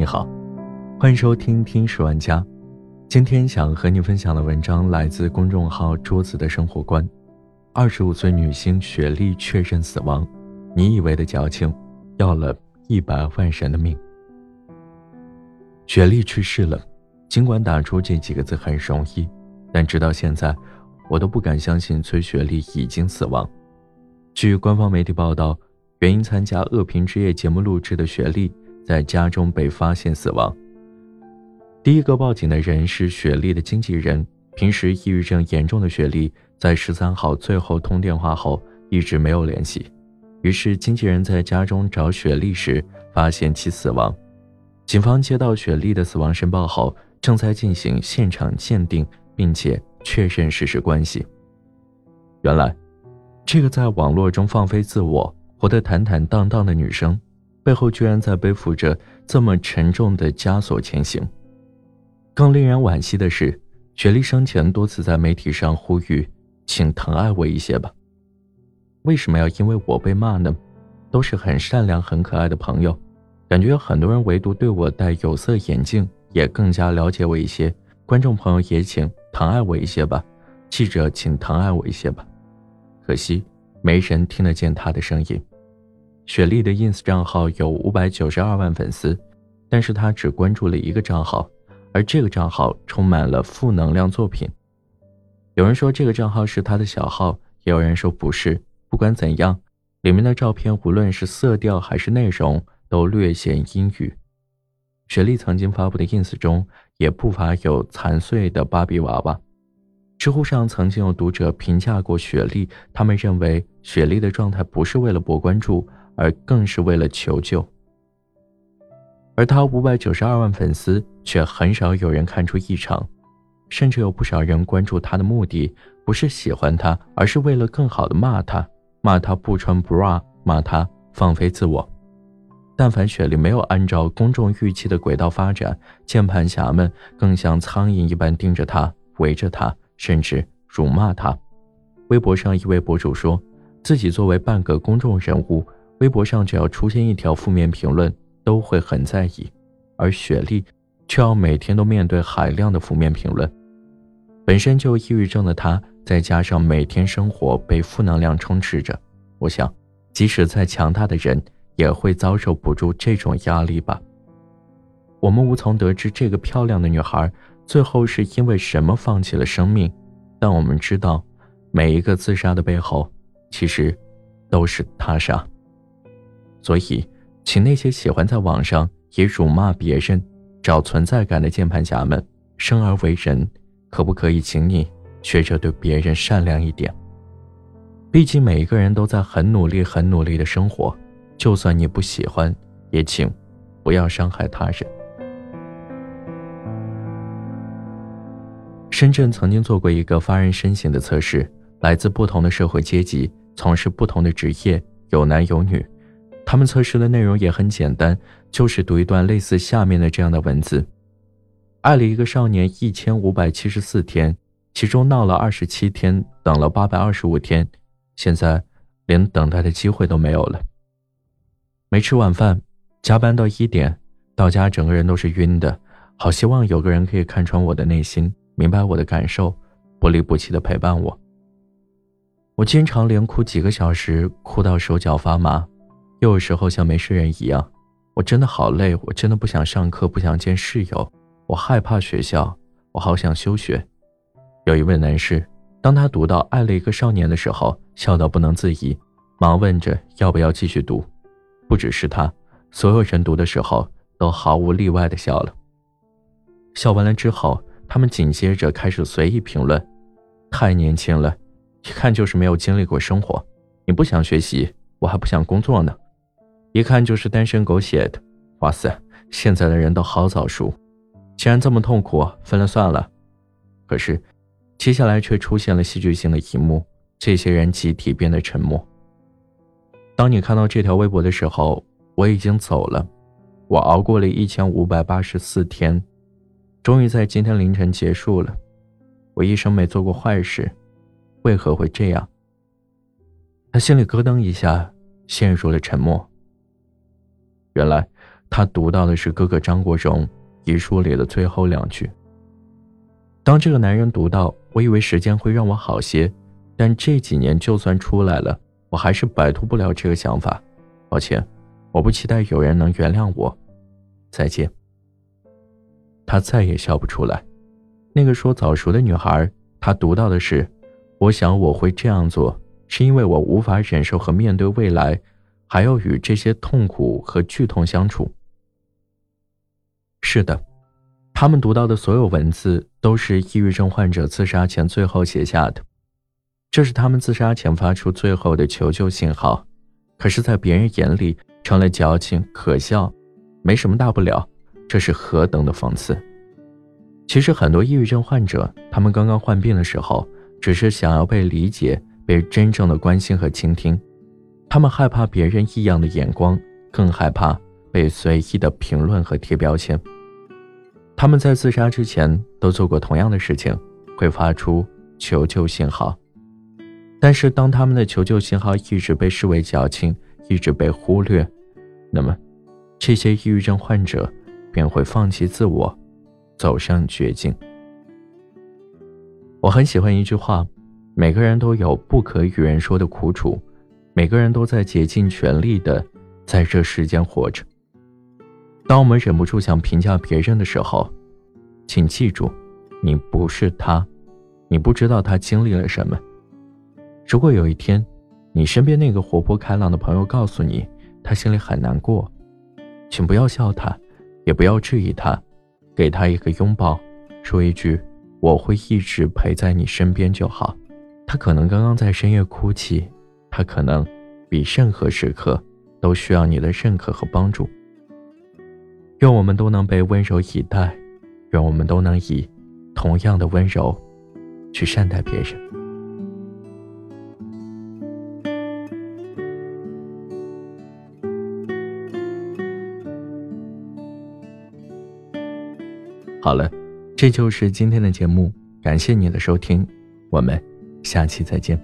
你好，欢迎收听《听十万家》。今天想和你分享的文章来自公众号“桌子的生活观”。二十五岁女星雪莉确认死亡，你以为的矫情，要了一百万人的命。雪莉去世了，尽管打出这几个字很容易，但直到现在，我都不敢相信崔雪莉已经死亡。据官方媒体报道，原因参加《恶评之夜》节目录制的雪莉。在家中被发现死亡。第一个报警的人是雪莉的经纪人。平时抑郁症严重的雪莉，在十三号最后通电话后一直没有联系。于是，经纪人在家中找雪莉时，发现其死亡。警方接到雪莉的死亡申报后，正在进行现场鉴定，并且确认事实关系。原来，这个在网络中放飞自我、活得坦坦荡荡的女生。背后居然在背负着这么沉重的枷锁前行。更令人惋惜的是，雪莉生前多次在媒体上呼吁：“请疼爱我一些吧。”为什么要因为我被骂呢？都是很善良、很可爱的朋友，感觉有很多人唯独对我戴有色眼镜，也更加了解我一些。观众朋友也请疼爱我一些吧，记者请疼爱我一些吧。可惜，没人听得见他的声音。雪莉的 ins 账号有五百九十二万粉丝，但是她只关注了一个账号，而这个账号充满了负能量作品。有人说这个账号是她的小号，也有人说不是。不管怎样，里面的照片无论是色调还是内容都略显阴郁。雪莉曾经发布的 ins 中也不乏有残碎的芭比娃娃。知乎上曾经有读者评价过雪莉，他们认为雪莉的状态不是为了博关注。而更是为了求救，而他五百九十二万粉丝却很少有人看出异常，甚至有不少人关注他的目的不是喜欢他，而是为了更好的骂他，骂他不穿 bra，骂他放飞自我。但凡雪莉没有按照公众预期的轨道发展，键盘侠们更像苍蝇一般盯着他，围着他，甚至辱骂他。微博上一位博主说，自己作为半个公众人物。微博上只要出现一条负面评论，都会很在意，而雪莉却要每天都面对海量的负面评论。本身就抑郁症的她，再加上每天生活被负能量充斥着，我想，即使再强大的人，也会遭受不住这种压力吧。我们无从得知这个漂亮的女孩最后是因为什么放弃了生命，但我们知道，每一个自杀的背后，其实都是他杀。所以，请那些喜欢在网上以辱骂别人、找存在感的键盘侠们，生而为人，可不可以请你学着对别人善良一点？毕竟每一个人都在很努力、很努力的生活，就算你不喜欢，也请不要伤害他人。深圳曾经做过一个发人深省的测试，来自不同的社会阶级，从事不同的职业，有男有女。他们测试的内容也很简单，就是读一段类似下面的这样的文字：爱了一个少年一千五百七十四天，其中闹了二十七天，等了八百二十五天，现在连等待的机会都没有了。没吃晚饭，加班到一点，到家整个人都是晕的。好希望有个人可以看穿我的内心，明白我的感受，不离不弃的陪伴我。我经常连哭几个小时，哭到手脚发麻。又有时候像没事人一样，我真的好累，我真的不想上课，不想见室友，我害怕学校，我好想休学。有一位男士，当他读到爱了一个少年的时候，笑到不能自已，忙问着要不要继续读。不只是他，所有人读的时候都毫无例外的笑了。笑完了之后，他们紧接着开始随意评论：太年轻了，一看就是没有经历过生活。你不想学习，我还不想工作呢。一看就是单身狗写的，哇塞！现在的人都好早熟，既然这么痛苦，分了算了。可是，接下来却出现了戏剧性的一幕：这些人集体变得沉默。当你看到这条微博的时候，我已经走了，我熬过了一千五百八十四天，终于在今天凌晨结束了。我一生没做过坏事，为何会这样？他心里咯噔一下，陷入了沉默。原来，他读到的是哥哥张国荣遗书里的最后两句。当这个男人读到“我以为时间会让我好些，但这几年就算出来了，我还是摆脱不了这个想法。抱歉，我不期待有人能原谅我。再见。”他再也笑不出来。那个说早熟的女孩，她读到的是：“我想我会这样做，是因为我无法忍受和面对未来，还要与这些痛苦和剧痛相处。”是的。他们读到的所有文字都是抑郁症患者自杀前最后写下的，这是他们自杀前发出最后的求救信号。可是，在别人眼里成了矫情、可笑，没什么大不了。这是何等的讽刺！其实，很多抑郁症患者，他们刚刚患病的时候，只是想要被理解、被真正的关心和倾听。他们害怕别人异样的眼光，更害怕被随意的评论和贴标签。他们在自杀之前都做过同样的事情，会发出求救信号。但是，当他们的求救信号一直被视为矫情，一直被忽略，那么，这些抑郁症患者便会放弃自我，走上绝境。我很喜欢一句话：每个人都有不可与人说的苦楚，每个人都在竭尽全力的在这世间活着。当我们忍不住想评价别人的时候，请记住，你不是他，你不知道他经历了什么。如果有一天，你身边那个活泼开朗的朋友告诉你他心里很难过，请不要笑他，也不要质疑他，给他一个拥抱，说一句“我会一直陪在你身边”就好。他可能刚刚在深夜哭泣，他可能比任何时刻都需要你的认可和帮助。愿我们都能被温柔以待，愿我们都能以同样的温柔去善待别人。好了，这就是今天的节目，感谢你的收听，我们下期再见。